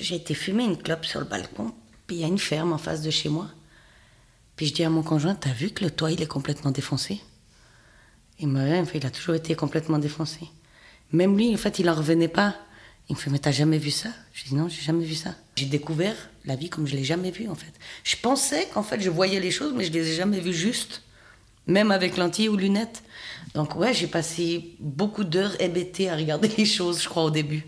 j'ai été fumer une clope sur le balcon, puis il y a une ferme en face de chez moi. Puis je dis à mon conjoint, t'as vu que le toit, il est complètement défoncé? Il me dit, il a toujours été complètement défoncé. Même lui, en fait, il en revenait pas. Il me fait, mais t'as jamais vu ça? Je dis, non, j'ai jamais vu ça. J'ai découvert la vie comme je l'ai jamais vue, en fait. Je pensais qu'en fait, je voyais les choses, mais je les ai jamais vues juste, même avec lentilles ou lunettes. Donc ouais, j'ai passé beaucoup d'heures hébétées à regarder les choses, je crois, au début.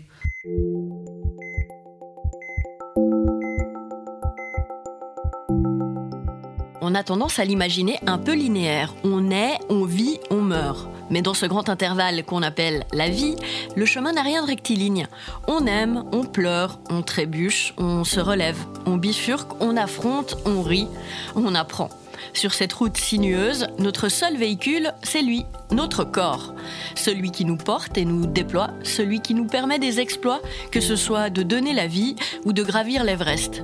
On a tendance à l'imaginer un peu linéaire. On naît, on vit, on meurt. Mais dans ce grand intervalle qu'on appelle la vie, le chemin n'a rien de rectiligne. On aime, on pleure, on trébuche, on se relève, on bifurque, on affronte, on rit, on apprend. Sur cette route sinueuse, notre seul véhicule, c'est lui, notre corps. Celui qui nous porte et nous déploie, celui qui nous permet des exploits, que ce soit de donner la vie ou de gravir l'Everest.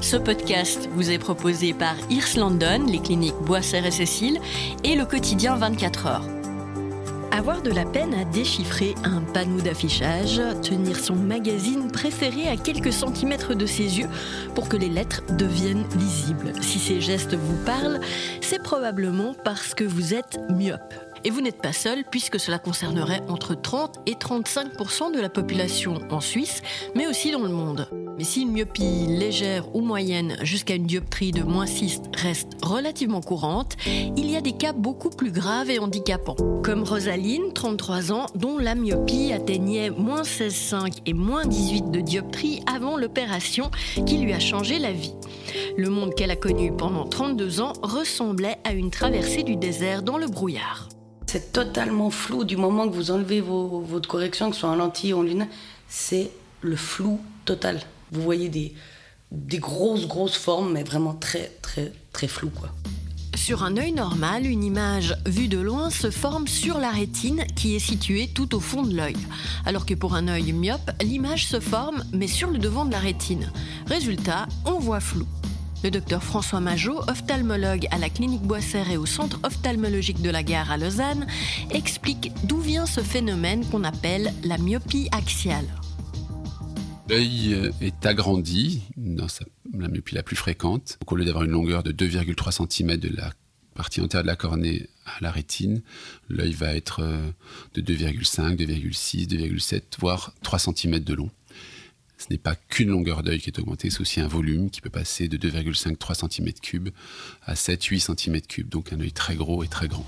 Ce podcast vous est proposé par Irs London, les cliniques Boisser et Cécile et le quotidien 24 heures. Avoir de la peine à déchiffrer un panneau d'affichage, tenir son magazine préféré à quelques centimètres de ses yeux pour que les lettres deviennent lisibles. Si ces gestes vous parlent, c'est probablement parce que vous êtes myope. Et vous n'êtes pas seul puisque cela concernerait entre 30 et 35% de la population en Suisse, mais aussi dans le monde. Mais si une myopie légère ou moyenne jusqu'à une dioptrie de moins 6 reste relativement courante, il y a des cas beaucoup plus graves et handicapants. Comme Rosaline, 33 ans, dont la myopie atteignait moins 16,5 et moins 18 de dioptrie avant l'opération qui lui a changé la vie. Le monde qu'elle a connu pendant 32 ans ressemblait à une traversée du désert dans le brouillard. C'est totalement flou du moment que vous enlevez vos, votre correction, que ce soit en lentille ou en lunettes, c'est le flou total. Vous voyez des, des grosses, grosses formes, mais vraiment très, très, très floues, quoi. Sur un œil normal, une image vue de loin se forme sur la rétine qui est située tout au fond de l'œil. Alors que pour un œil myope, l'image se forme mais sur le devant de la rétine. Résultat, on voit flou. Le docteur François Majot, ophtalmologue à la clinique Boissère et au centre ophtalmologique de la gare à Lausanne, explique d'où vient ce phénomène qu'on appelle la myopie axiale. L'œil euh, est agrandi la myopie la plus fréquente. au lieu d'avoir une longueur de 2,3 cm de la partie antérieure de la cornée à la rétine, l'œil va être euh, de 2,5, 2,6, 2,7, voire 3 cm de long. Ce n'est pas qu'une longueur d'œil qui est augmentée, c'est aussi un volume qui peut passer de 2,5-3 cm3 à 7-8 cm3, donc un œil très gros et très grand.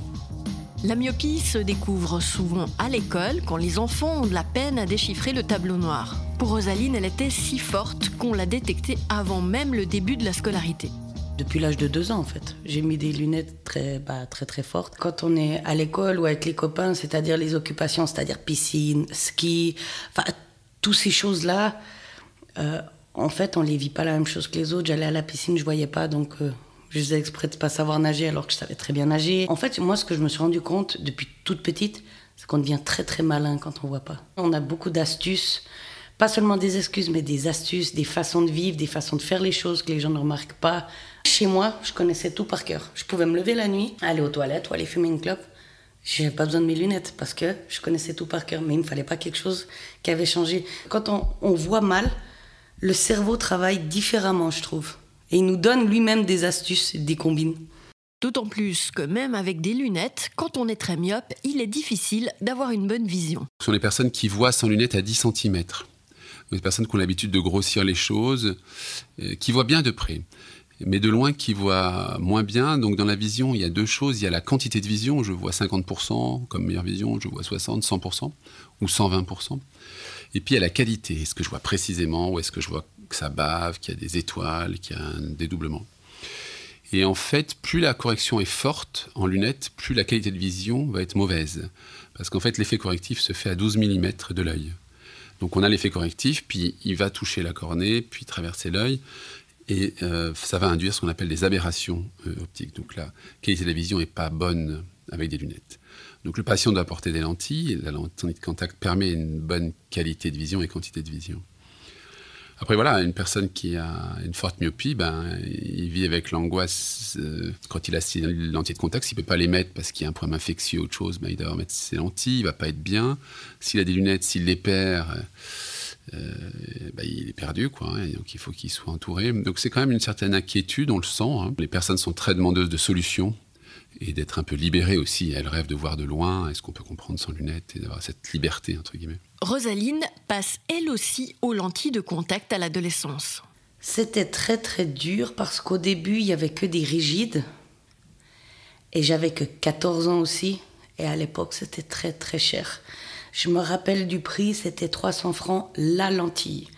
La myopie se découvre souvent à l'école quand les enfants ont de la peine à déchiffrer le tableau noir. Pour Rosaline, elle était si forte qu'on l'a détectée avant même le début de la scolarité. Depuis l'âge de deux ans, en fait. J'ai mis des lunettes très, bah, très, très fortes. Quand on est à l'école ou avec les copains, c'est-à-dire les occupations, c'est-à-dire piscine, ski, enfin, toutes ces choses-là, euh, en fait, on les vit pas la même chose que les autres. J'allais à la piscine, je voyais pas, donc euh, je faisais exprès de pas savoir nager alors que je savais très bien nager. En fait, moi, ce que je me suis rendu compte depuis toute petite, c'est qu'on devient très très malin quand on voit pas. On a beaucoup d'astuces pas seulement des excuses, mais des astuces, des façons de vivre, des façons de faire les choses que les gens ne remarquent pas. Chez moi, je connaissais tout par cœur. Je pouvais me lever la nuit, aller aux toilettes ou aller fumer une clope. Je n'avais pas besoin de mes lunettes parce que je connaissais tout par cœur. Mais il ne me fallait pas quelque chose qui avait changé. Quand on voit mal, le cerveau travaille différemment, je trouve. Et il nous donne lui-même des astuces, des combines. D'autant plus que même avec des lunettes, quand on est très myope, il est difficile d'avoir une bonne vision. Ce sont les personnes qui voient sans lunettes à 10 cm des personnes qui ont l'habitude de grossir les choses, euh, qui voient bien de près, mais de loin qui voient moins bien. Donc dans la vision, il y a deux choses. Il y a la quantité de vision, je vois 50% comme meilleure vision, je vois 60, 100% ou 120%. Et puis a la qualité, est-ce que je vois précisément ou est-ce que je vois que ça bave, qu'il y a des étoiles, qu'il y a un dédoublement? Et en fait, plus la correction est forte en lunettes, plus la qualité de vision va être mauvaise. Parce qu'en fait, l'effet correctif se fait à 12 mm de l'œil. Donc on a l'effet correctif, puis il va toucher la cornée, puis traverser l'œil, et euh, ça va induire ce qu'on appelle des aberrations euh, optiques. Donc la qualité de la vision n'est pas bonne avec des lunettes. Donc le patient doit porter des lentilles, la lentille de contact permet une bonne qualité de vision et quantité de vision. Après, voilà, une personne qui a une forte myopie, ben, il vit avec l'angoisse euh, quand il a ses lentilles de contact. S'il ne peut pas les mettre parce qu'il y a un problème infectieux ou autre chose, ben, il doit remettre ses lentilles, il ne va pas être bien. S'il a des lunettes, s'il les perd, euh, ben, il est perdu, quoi. Hein, donc il faut qu'il soit entouré. Donc c'est quand même une certaine inquiétude, on le sent. Hein. Les personnes sont très demandeuses de solutions et d'être un peu libérée aussi. Elle rêve de voir de loin, est-ce qu'on peut comprendre sans lunettes et d'avoir cette liberté, entre guillemets? Rosaline passe elle aussi aux lentilles de contact à l'adolescence. C'était très très dur parce qu'au début, il n'y avait que des rigides. Et j'avais que 14 ans aussi. Et à l'époque, c'était très très cher. Je me rappelle du prix, c'était 300 francs la lentille.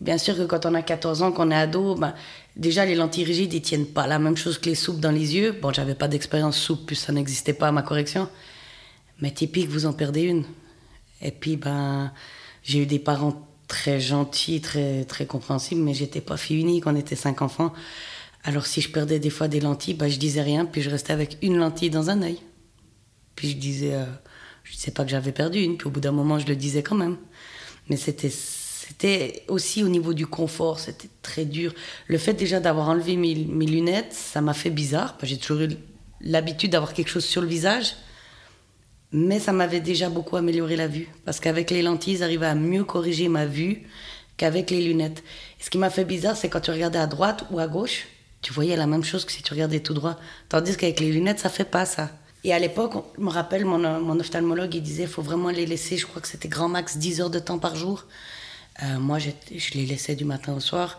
Et bien sûr que quand on a 14 ans, qu'on est ado, ben, Déjà, les lentilles rigides, ils tiennent pas. La même chose que les soupes dans les yeux. Bon, j'avais pas d'expérience soupe, puis ça n'existait pas à ma correction. Mais typique, vous en perdez une. Et puis, ben, j'ai eu des parents très gentils, très, très compréhensibles, mais j'étais pas fille unique, on était cinq enfants. Alors, si je perdais des fois des lentilles, ben, je disais rien, puis je restais avec une lentille dans un œil. Puis je disais, euh, je sais pas que j'avais perdu une, puis au bout d'un moment, je le disais quand même. Mais c'était c'était aussi au niveau du confort, c'était très dur. Le fait déjà d'avoir enlevé mes, lunettes, ça m'a fait bizarre. J'ai toujours eu l'habitude d'avoir quelque chose sur le visage, mais ça m'avait déjà beaucoup amélioré la vue. Parce qu'avec les lentilles, j'arrivais à mieux corriger ma vue qu'avec les lunettes. Et ce qui m'a fait bizarre, c'est quand tu regardais à droite ou à gauche, tu voyais la même chose que si tu regardais tout droit. Tandis qu'avec les lunettes, ça fait pas ça. Et à l'époque, je me rappelle, mon, mon ophtalmologue, il disait, il faut vraiment les laisser, je crois que c'était grand max 10 heures de temps par jour. Euh, moi, je, les laissais du matin au soir.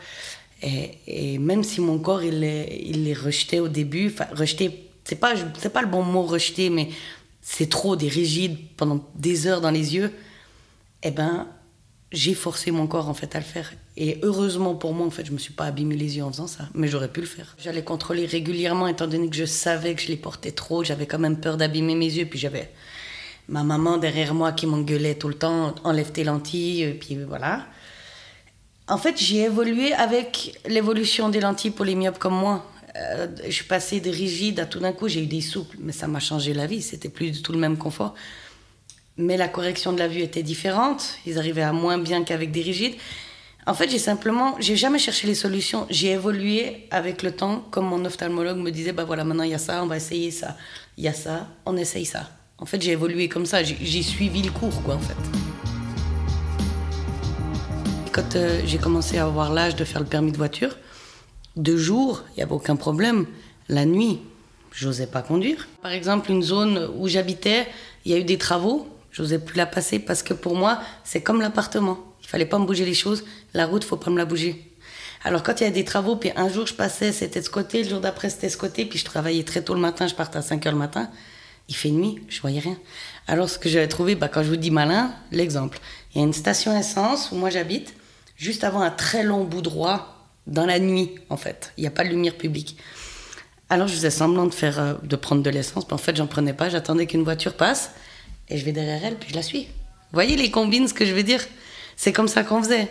Et, même si mon corps, il les, rejetait au début, enfin, rejeter, c'est pas, c'est pas le bon mot rejeter, mais c'est trop des rigides pendant des heures dans les yeux, eh ben, j'ai forcé mon corps en fait à le faire. Et heureusement pour moi, en fait, je me suis pas abîmé les yeux en faisant ça, mais j'aurais pu le faire. J'allais contrôler régulièrement, étant donné que je savais que je les portais trop, j'avais quand même peur d'abîmer mes yeux, puis j'avais ma maman derrière moi qui m'engueulait tout le temps, enlève tes lentilles, puis voilà. En fait, j'ai évolué avec l'évolution des lentilles pour les myopes comme moi. Euh, je suis passée de rigide à tout d'un coup, j'ai eu des souples, mais ça m'a changé la vie, c'était plus du tout le même confort. Mais la correction de la vue était différente, ils arrivaient à moins bien qu'avec des rigides. En fait, j'ai simplement, j'ai jamais cherché les solutions, j'ai évolué avec le temps, comme mon ophtalmologue me disait, bah voilà, maintenant il y a ça, on va essayer ça, il y a ça, on essaye ça. En fait, j'ai évolué comme ça, j'ai suivi le cours, quoi, en fait. Quand euh, j'ai commencé à avoir l'âge de faire le permis de voiture, de jour, il n'y avait aucun problème. La nuit, j'osais pas conduire. Par exemple, une zone où j'habitais, il y a eu des travaux, j'osais plus la passer parce que pour moi, c'est comme l'appartement. Il fallait pas me bouger les choses. La route, faut pas me la bouger. Alors quand il y a des travaux, puis un jour je passais, c'était de ce côté, le jour d'après c'était ce côté, puis je travaillais très tôt le matin, je partais à 5 heures le matin. Il fait nuit, je voyais rien. Alors ce que j'avais trouvé, bah, quand je vous dis malin, l'exemple. Il y a une station essence où moi j'habite, juste avant un très long bout droit, dans la nuit en fait. Il n'y a pas de lumière publique. Alors je faisais semblant de, faire, euh, de prendre de l'essence, mais en fait j'en prenais pas, j'attendais qu'une voiture passe, et je vais derrière elle, puis je la suis. Vous voyez les combines, ce que je veux dire? C'est comme ça qu'on faisait.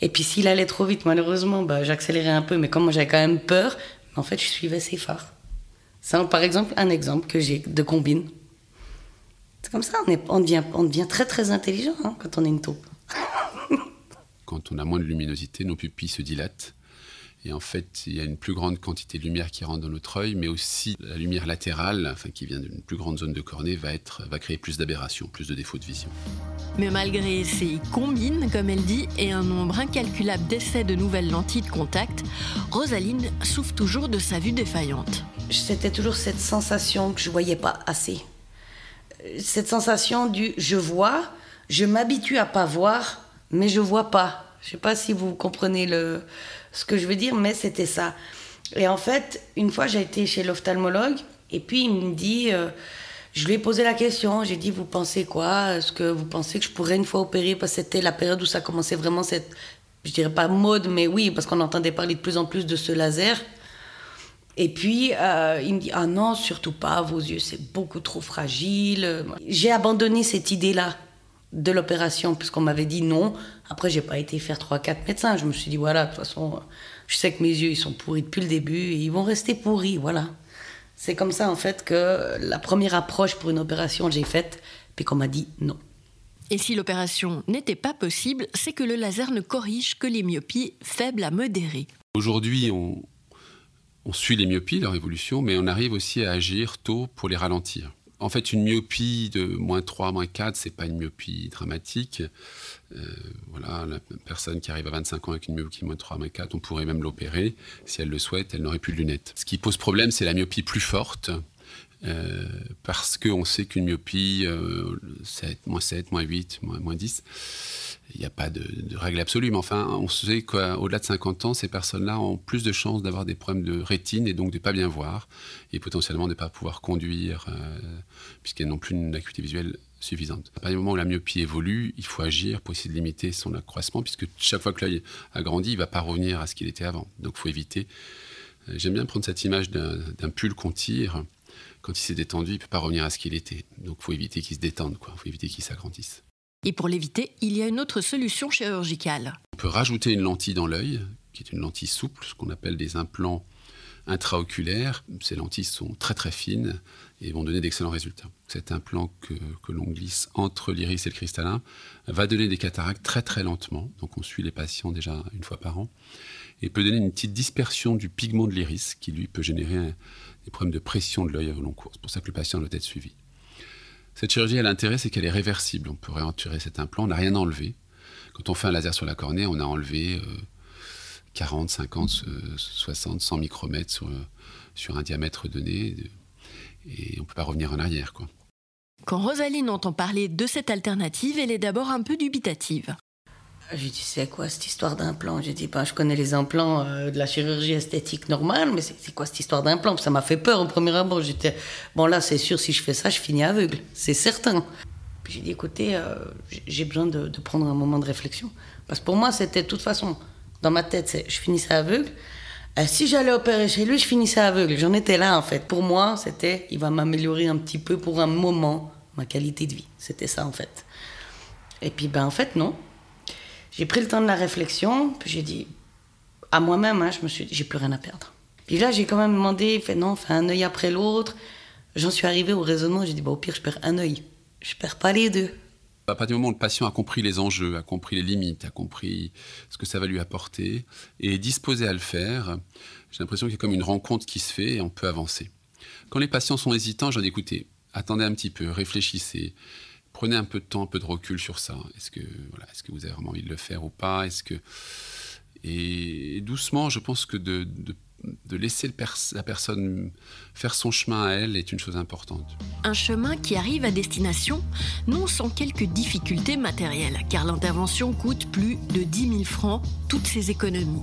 Et puis s'il allait trop vite, malheureusement, bah, j'accélérais un peu, mais comme j'avais quand même peur, en fait je suivais ses phares. C'est par exemple un exemple que j'ai de combine. C'est comme ça, on, devient, très très intelligent hein, quand on est une taupe. quand on a moins de luminosité, nos pupilles se dilatent. Et en fait, il y a une plus grande quantité de lumière qui rentre dans notre œil, mais aussi la lumière latérale, enfin, qui vient d'une plus grande zone de cornée, va créer plus d'aberrations, plus de défauts de vision. Mais malgré ces combines, comme elle dit, et un nombre incalculable d'essais de nouvelles lentilles de contact, Rosaline souffre toujours de sa vue défaillante c'était toujours cette sensation que je voyais pas assez. Cette sensation du je vois, je m'habitue à pas voir, mais je vois pas. Je sais pas si vous comprenez le, ce que je veux dire, mais c'était ça. Et en fait, une fois, j'ai été chez l'ophtalmologue, et puis il me dit, euh, je lui ai posé la question, j'ai dit, vous pensez quoi? Est-ce que vous pensez que je pourrais une fois opérer? Parce que c'était la période où ça commençait vraiment cette, je dirais pas mode, mais oui, parce qu'on entendait parler de plus en plus de ce laser. Et puis, euh, il me dit Ah non, surtout pas, vos yeux, c'est beaucoup trop fragile. J'ai abandonné cette idée-là de l'opération, puisqu'on m'avait dit non. Après, j'ai pas été faire 3-4 médecins. Je me suis dit, voilà, de toute façon, je sais que mes yeux, ils sont pourris depuis le début et ils vont rester pourris, voilà. C'est comme ça, en fait, que la première approche pour une opération, j'ai faite, puis qu'on m'a dit non. Et si l'opération n'était pas possible, c'est que le laser ne corrige que les myopies faibles à modérées. Aujourd'hui, on, on suit les myopies, leur évolution, mais on arrive aussi à agir tôt pour les ralentir. En fait, une myopie de moins 3, moins 4, c'est pas une myopie dramatique. Euh, voilà, la personne qui arrive à 25 ans avec une myopie moins 3, moins 4, on pourrait même l'opérer. Si elle le souhaite, elle n'aurait plus de lunettes. Ce qui pose problème, c'est la myopie plus forte. Euh, parce qu'on sait qu'une myopie, 7, euh, moins 7, moins 8, moins, moins 10, il n'y a pas de, règle absolue, mais enfin, on sait qu'au-delà de 50 ans, ces personnes-là ont plus de chances d'avoir des problèmes de rétine et donc de ne pas bien voir, et potentiellement de ne pas pouvoir conduire, euh, puisqu'elles n'ont plus une acuité visuelle suffisante. À partir du moment où la myopie évolue, il faut agir pour essayer de limiter son accroissement, puisque chaque fois que l'œil a grandi, il ne va pas revenir à ce qu'il était avant. Donc il faut éviter. Euh, j'aime bien prendre cette image d'un pull qu'on tire. Quand il s'est détendu, il ne peut pas revenir à ce qu'il était. Donc il faut éviter qu'il se détende, il faut éviter qu'il s'agrandisse. Et pour l'éviter, il y a une autre solution chirurgicale. On peut rajouter une lentille dans l'œil, qui est une lentille souple, ce qu'on appelle des implants intraoculaires. Ces lentilles sont très très fines et vont donner d'excellents résultats. Cet implant que, l'on glisse entre l'iris et le cristallin va donner des cataractes très très lentement. Donc on suit les patients déjà une fois par an et peut donner une petite dispersion du pigment de l'iris qui lui peut générer des problèmes de pression de l'œil au long cours. C'est pour ça que le patient doit être suivi. Cette chirurgie a l'intérêt, c'est qu'elle est réversible. On peut réenturer cet implant, on n'a rien enlevé. Quand on fait un laser sur la cornée, on a enlevé 40, 50, 60, 100 micromètres sur, sur un diamètre donné. Et on ne peut pas revenir en arrière. Quoi. Quand Rosaline entend parler de cette alternative, elle est d'abord un peu dubitative. J'ai dit, c'est quoi cette histoire d'implant? J'ai dit, ben, je connais les implants euh, de la chirurgie esthétique normale, mais c'est quoi cette histoire d'implant? Ça m'a fait peur au premier abord. J'étais, bon là, c'est sûr, si je fais ça, je finis aveugle, c'est certain. Puis j'ai dit, écoutez, euh, j'ai besoin de, prendre un moment de réflexion. Parce que pour moi, c'était de toute façon, dans ma tête, je finissais aveugle. Euh, si j'allais opérer chez lui, je finissais aveugle. J'en étais là, en fait. Pour moi, c'était, il va m'améliorer un petit peu pour un moment ma qualité de vie. C'était ça, en fait. Et puis, ben, en fait, non. J'ai pris le temps de la réflexion, puis j'ai dit, à moi-même, hein, je me suis dit, j'ai plus rien à perdre. Puis là, j'ai quand même demandé, fait non, fais un œil après l'autre. J'en suis arrivé au raisonnement, j'ai dit, bah, au pire, je perds un œil. Je perds pas les deux. À partir du moment où le patient a compris les enjeux, a compris les limites, a compris ce que ça va lui apporter, et est disposé à le faire, j'ai l'impression qu'il y a comme une rencontre qui se fait et on peut avancer. Quand les patients sont hésitants, j'en écoutez, attendez un petit peu, réfléchissez prenez un peu de temps, un peu de recul sur ça. Est-ce que, voilà, est-ce que vous avez vraiment envie de le faire ou pas? Est-ce que et doucement, je pense que de, de, laisser la personne faire son chemin à elle est une chose importante. Un chemin qui arrive à destination, non sans quelques difficultés matérielles, car l'intervention coûte plus de 10 000 francs, toutes ses économies.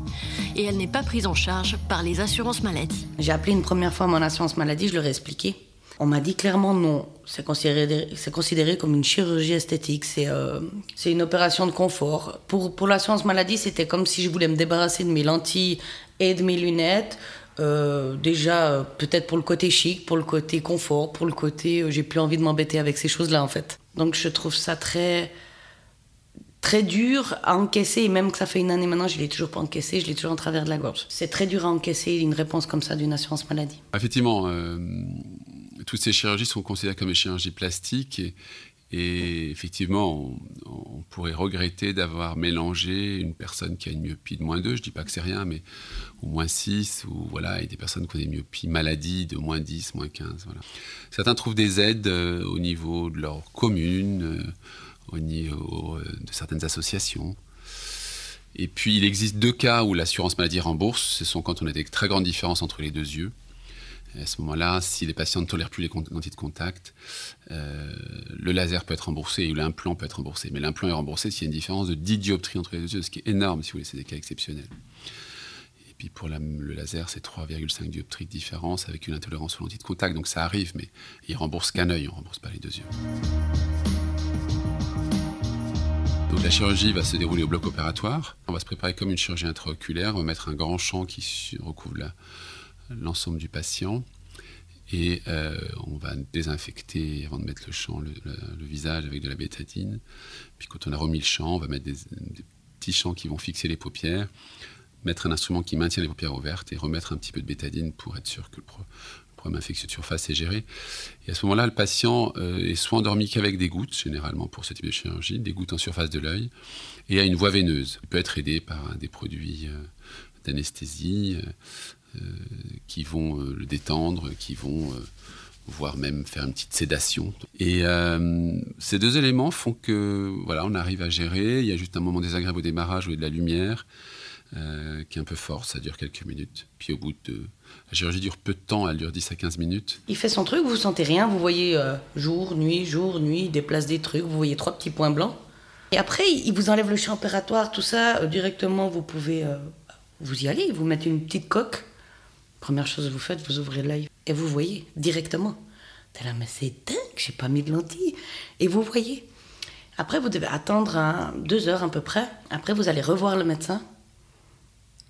Et elle n'est pas prise en charge par les assurances maladie. J'ai appelé une première fois mon assurance maladie, je leur ai expliqué. On m'a dit clairement non. C'est considéré, comme une chirurgie esthétique. C'est euh, une opération de confort. Pour, pour l'assurance maladie, c'était comme si je voulais me débarrasser de mes lentilles et de mes lunettes. Euh, déjà, euh, peut-être pour le côté chic, pour le côté confort, pour le côté j'ai plus envie de m'embêter avec ces choses-là en fait. Donc je trouve ça très très dur à encaisser et même que ça fait une année maintenant, je l'ai toujours pas encaissé, je l'ai toujours en travers de la gorge. C'est très dur à encaisser une réponse comme ça d'une assurance maladie. Effectivement, toutes ces chirurgies sont considérées comme des chirurgies plastiques et, effectivement, on, pourrait regretter d'avoir mélangé une personne qui a une myopie de moins 2, je ne dis pas que c'est rien, mais au moins 6, ou voilà, et des personnes qui ont des myopies maladies de moins 10, moins 15. Voilà. Certains trouvent des aides euh, au niveau de leur commune, euh, au niveau euh, de certaines associations. Et puis, il existe deux cas où l'assurance maladie rembourse. Ce sont quand on a des très grandes différences entre les deux yeux à ce moment-là, si les patients ne tolèrent plus les lentilles de contact, euh, le laser peut être remboursé et l'implant peut être remboursé. Mais l'implant est remboursé s'il y a une différence de 10 dioptries entre les deux yeux, ce qui est énorme si vous voulez, c'est des cas exceptionnels. Et puis pour le laser, c'est 3,5 dioptries de différence avec une intolérance aux lentilles de contact. Donc ça arrive, mais il rembourse qu'un œil, on ne rembourse pas les deux yeux. Donc la chirurgie va se dérouler au bloc opératoire. On va se préparer comme une chirurgie intraoculaire. On va mettre un grand champ qui recouvre la, l'ensemble du patient. Et euh, on va désinfecter avant de mettre le champ, le, visage avec de la bétadine. Puis quand on a remis le champ, on va mettre des, petits champs qui vont fixer les paupières, mettre un instrument qui maintient les paupières ouvertes et remettre un petit peu de bétadine pour être sûr que le, problème infectieux de surface est géré. Et à ce moment-là, le patient euh, est soit endormi qu'avec des gouttes, généralement pour ce type de chirurgie, des gouttes en surface de l'œil, et a une voie veineuse. Il peut être aidé par des produits euh, d'anesthésie qui vont euh, le détendre, qui vont euh, voire même faire une petite sédation. Et ces deux éléments font que voilà, on arrive à gérer. Il y a juste un moment désagréable au démarrage où il y a de la lumière qui est un peu fort, ça dure quelques minutes. Puis au bout de... La chirurgie dure peu de temps, elle dure 10 à 15 minutes. Il fait son truc, vous sentez rien, vous voyez jour, nuit, jour, nuit, il déplace des trucs, vous voyez trois petits points blancs. Et après, il vous enlève le champ opératoire, tout ça, directement, vous pouvez vous y allez, vous mettez une petite coque. Première chose que vous faites, vous ouvrez l'œil et vous voyez directement. T'es là, mais c'est dingue, j'ai pas mis de lentilles. Et vous voyez. Après, vous devez attendre deux heures à peu près. Après, vous allez revoir le médecin.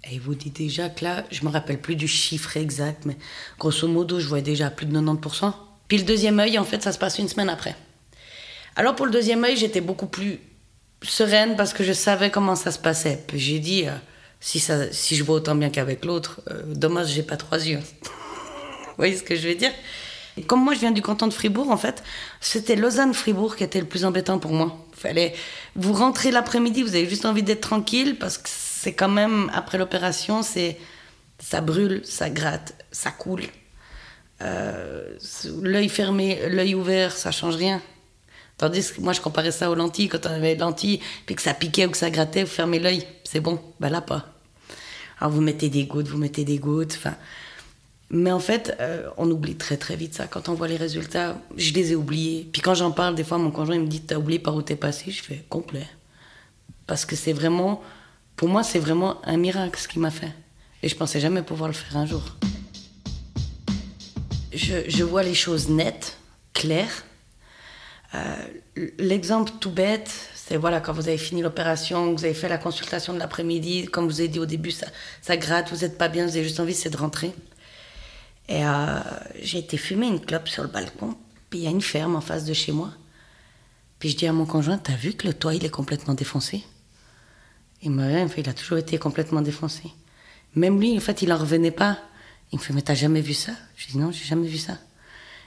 Et il vous dit déjà que là, je me rappelle plus du chiffre exact, mais grosso modo, je voyais déjà plus de 90%. Puis le deuxième œil, en fait, ça se passe une semaine après. Alors pour le deuxième œil, j'étais beaucoup plus sereine parce que je savais comment ça se passait. Puis j'ai dit, euh, si, ça, si je vois autant bien qu'avec l'autre, euh, dommage, j'ai pas trois yeux. vous voyez ce que je veux dire? Comme moi, je viens du canton de Fribourg, en fait, c'était Lausanne-Fribourg qui était le plus embêtant pour moi. Fallait, vous rentrez l'après-midi, vous avez juste envie d'être tranquille parce que c'est quand même, après l'opération, c'est, ça brûle, ça gratte, ça coule. Euh, l'œil fermé, l'œil ouvert, ça change rien. Tandis que moi, je comparais ça aux lentilles. Quand on avait des lentilles, puis que ça piquait ou que ça grattait, vous fermez l'œil, c'est bon. Ben là, pas. Vous mettez des gouttes, vous mettez des gouttes. Enfin, mais en fait, euh, on oublie très très vite ça. Quand on voit les résultats, je les ai oubliés. Puis quand j'en parle, des fois, mon conjoint il me dit T'as oublié par où t'es passé? Je fais complet. Parce que c'est vraiment, pour moi, c'est vraiment un miracle ce qu'il m'a fait. Et je pensais jamais pouvoir le faire un jour. Je, je vois les choses nettes, claires. Euh, l'exemple tout bête, c'est voilà, quand vous avez fini l'opération, vous avez fait la consultation de l'après-midi, comme vous ai dit au début, ça, gratte, vous n'êtes pas bien, vous avez juste envie, c'est de rentrer. Et euh, j'ai été fumer une clope sur le balcon, puis il y a une ferme en face de chez moi. Puis je dis à mon conjoint, t'as vu que le toit, il est complètement défoncé? Il me dit, il a toujours été complètement défoncé. Même lui, en fait, il n'en revenait pas. Il me fait, mais t'as jamais vu ça? Je dis, non, j'ai jamais vu ça.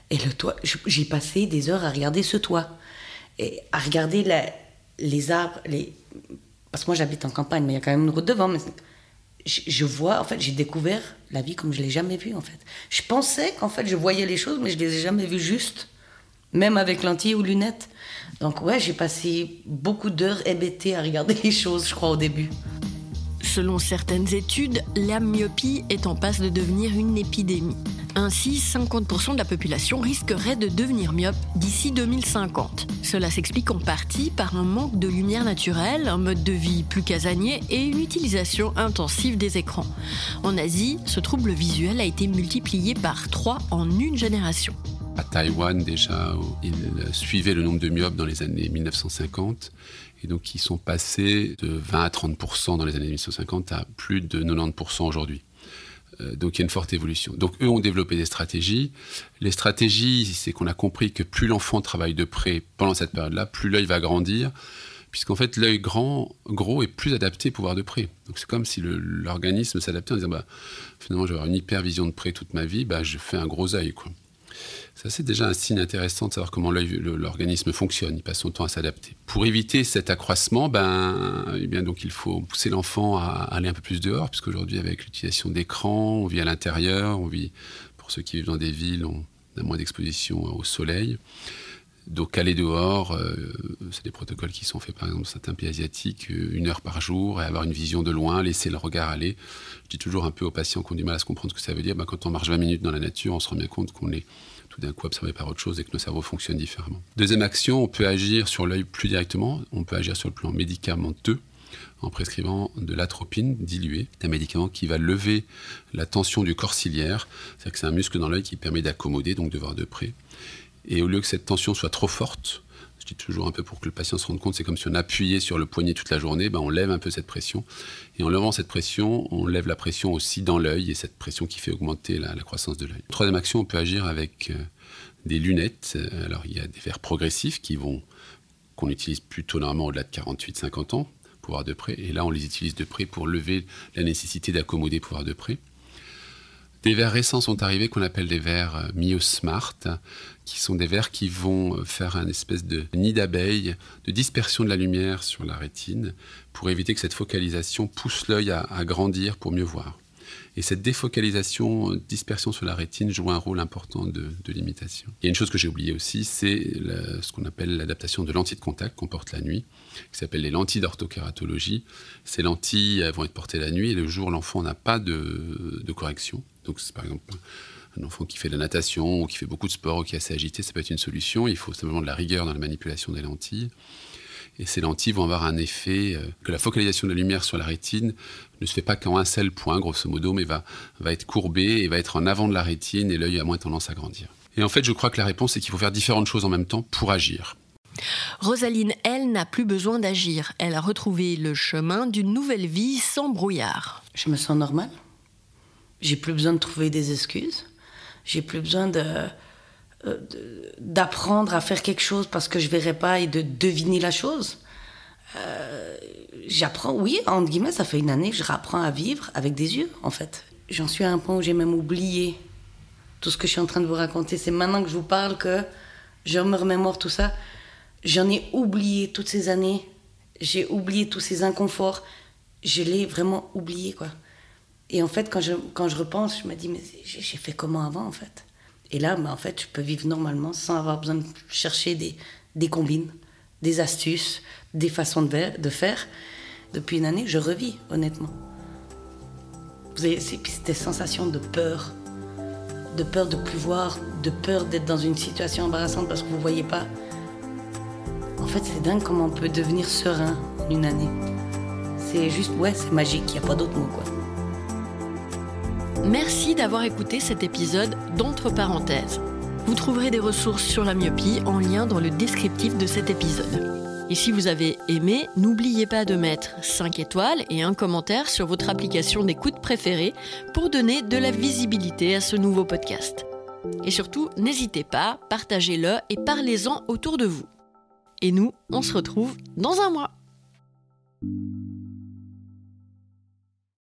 Et le toit, j'ai passé des heures à regarder ce toit. Et à regarder les arbres, les... parce que moi j'habite en campagne, mais il y a quand même une route devant. Je, vois, en fait, j'ai découvert la vie comme je l'ai jamais vue, en fait. Je pensais qu'en fait, je voyais les choses, mais je les ai jamais vues juste, même avec lentilles ou lunettes. Donc ouais, j'ai passé beaucoup d'heures hébétées à regarder les choses, je crois, au début. Selon certaines études, la myopie est en passe de devenir une épidémie. Ainsi, 50% de la population risquerait de devenir myope d'ici 2050. Cela s'explique en partie par un manque de lumière naturelle, un mode de vie plus casanier et une utilisation intensive des écrans. En Asie, ce trouble visuel a été multiplié par 3 en une génération. À Taïwan, déjà, ils suivaient le nombre de myopes dans les années 1950 et donc ils sont passés de 20 à 30% dans les années 1950 à plus de 90% aujourd'hui. Euh, donc il y a une forte évolution. Donc eux ont développé des stratégies. Les stratégies, c'est qu'on a compris que plus l'enfant travaille de près pendant cette période-là, plus l'œil va grandir, puisqu'en fait l'œil grand, gros est plus adapté pour voir de près. Donc c'est comme si l'organisme s'adaptait en disant bah, finalement je avoir une hypervision de près toute ma vie, bah, je fais un gros œil. Quoi. Ça, c'est déjà un signe intéressant de savoir comment l'organisme fonctionne. Il passe son temps à s'adapter. Pour éviter cet accroissement, ben, eh il faut pousser l'enfant à aller un peu plus dehors, puisqu'aujourd'hui, avec l'utilisation d'écran, on vit à l'intérieur, on vit, pour ceux qui vivent dans des villes, on a moins d'exposition au soleil. Donc aller dehors, euh, c'est des protocoles qui sont faits par exemple dans certains pays asiatiques, euh, une heure par jour, et avoir une vision de loin, laisser le regard aller. Je dis toujours un peu aux patients qui ont du mal à se comprendre ce que ça veut dire, ben, quand on marche 20 minutes dans la nature, on se rend bien compte qu'on est tout d'un coup observé par autre chose et que nos cerveaux fonctionnent différemment. Deuxième action, on peut agir sur l'œil plus directement, on peut agir sur le plan médicamenteux en prescrivant de l'atropine diluée, un médicament qui va lever la tension du corps ciliaire, c'est-à-dire que c'est un muscle dans l'œil qui permet d'accommoder, donc de voir de près. Et au lieu que cette tension soit trop forte, je dis toujours un peu pour que le patient se rende compte, c'est comme si on appuyait sur le poignet toute la journée, ben on lève un peu cette pression. Et en levant cette pression, on lève la pression aussi dans l'œil et cette pression qui fait augmenter la, croissance de l'œil. Troisième action, on peut agir avec euh, des lunettes. Alors il y a des verres progressifs qui vont qu'on utilise plutôt normalement au-delà de 48-50 ans, pour voir de près. Et là, on les utilise de près pour lever la nécessité d'accommoder pour voir de près. Des verres récents sont arrivés qu'on appelle des verres euh, MioSmart, qui sont des verres qui vont euh, faire un espèce de nid d'abeille, de dispersion de la lumière sur la rétine, pour éviter que cette focalisation pousse l'œil à, grandir pour mieux voir. Et cette défocalisation, euh, dispersion sur la rétine joue un rôle important de, limitation. Il y a une chose que j'ai oubliée aussi, c'est ce qu'on appelle l'adaptation de lentilles de contact qu'on porte la nuit, qui s'appelle les lentilles d'orthokératologie. Ces lentilles vont être portées la nuit et le jour, l'enfant n'a pas de correction. Donc, c'est par exemple un enfant qui fait de la natation ou qui fait beaucoup de sport ou qui est assez agité, ça peut être une solution. Il faut simplement de la rigueur dans la manipulation des lentilles. Et ces lentilles vont avoir un effet euh, que la focalisation de la lumière sur la rétine ne se fait pas qu'en un seul point, grosso modo, mais va, va être courbée et va être en avant de la rétine et l'œil a moins tendance à grandir. Et en fait, je crois que la réponse est qu'il faut faire différentes choses en même temps pour agir. Rosaline, elle, n'a plus besoin d'agir. Elle a retrouvé le chemin d'une nouvelle vie sans brouillard. Je me sens normale. J'ai plus besoin de trouver des excuses. J'ai plus besoin euh, d'apprendre à faire quelque chose parce que je verrai pas et de deviner la chose. Euh, j'apprends, oui, entre guillemets, ça fait une année que je rapprends à vivre avec des yeux, en fait. J'en suis à un point où j'ai même oublié tout ce que je suis en train de vous raconter. C'est maintenant que je vous parle que je me remémore tout ça. J'en ai oublié toutes ces années. J'ai oublié tous ces inconforts. Je l'ai vraiment oublié, quoi. Et en fait, quand je, quand je repense, je me dis, mais j'ai fait comment avant, en fait? Et là, bah, en fait, je peux vivre normalement sans avoir besoin de chercher des, des combines, des astuces, des façons de, faire. Depuis une année, je revis, honnêtement. Vous avez cette sensation de peur, de peur de plus voir, de peur d'être dans une situation embarrassante parce que vous ne voyez pas. En fait, c'est dingue comment on peut devenir serein en une année. C'est juste, ouais, c'est magique, il n'y a pas d'autre mot, quoi. Merci d'avoir écouté cet épisode d'Entre parenthèses. Vous trouverez des ressources sur la myopie en lien dans le descriptif de cet épisode. Et si vous avez aimé, n'oubliez pas de mettre 5 étoiles et un commentaire sur votre application d'écoute préférée pour donner de la visibilité à ce nouveau podcast. Et surtout, n'hésitez pas, partagez-le et parlez-en autour de vous. Et nous, on se retrouve dans un mois.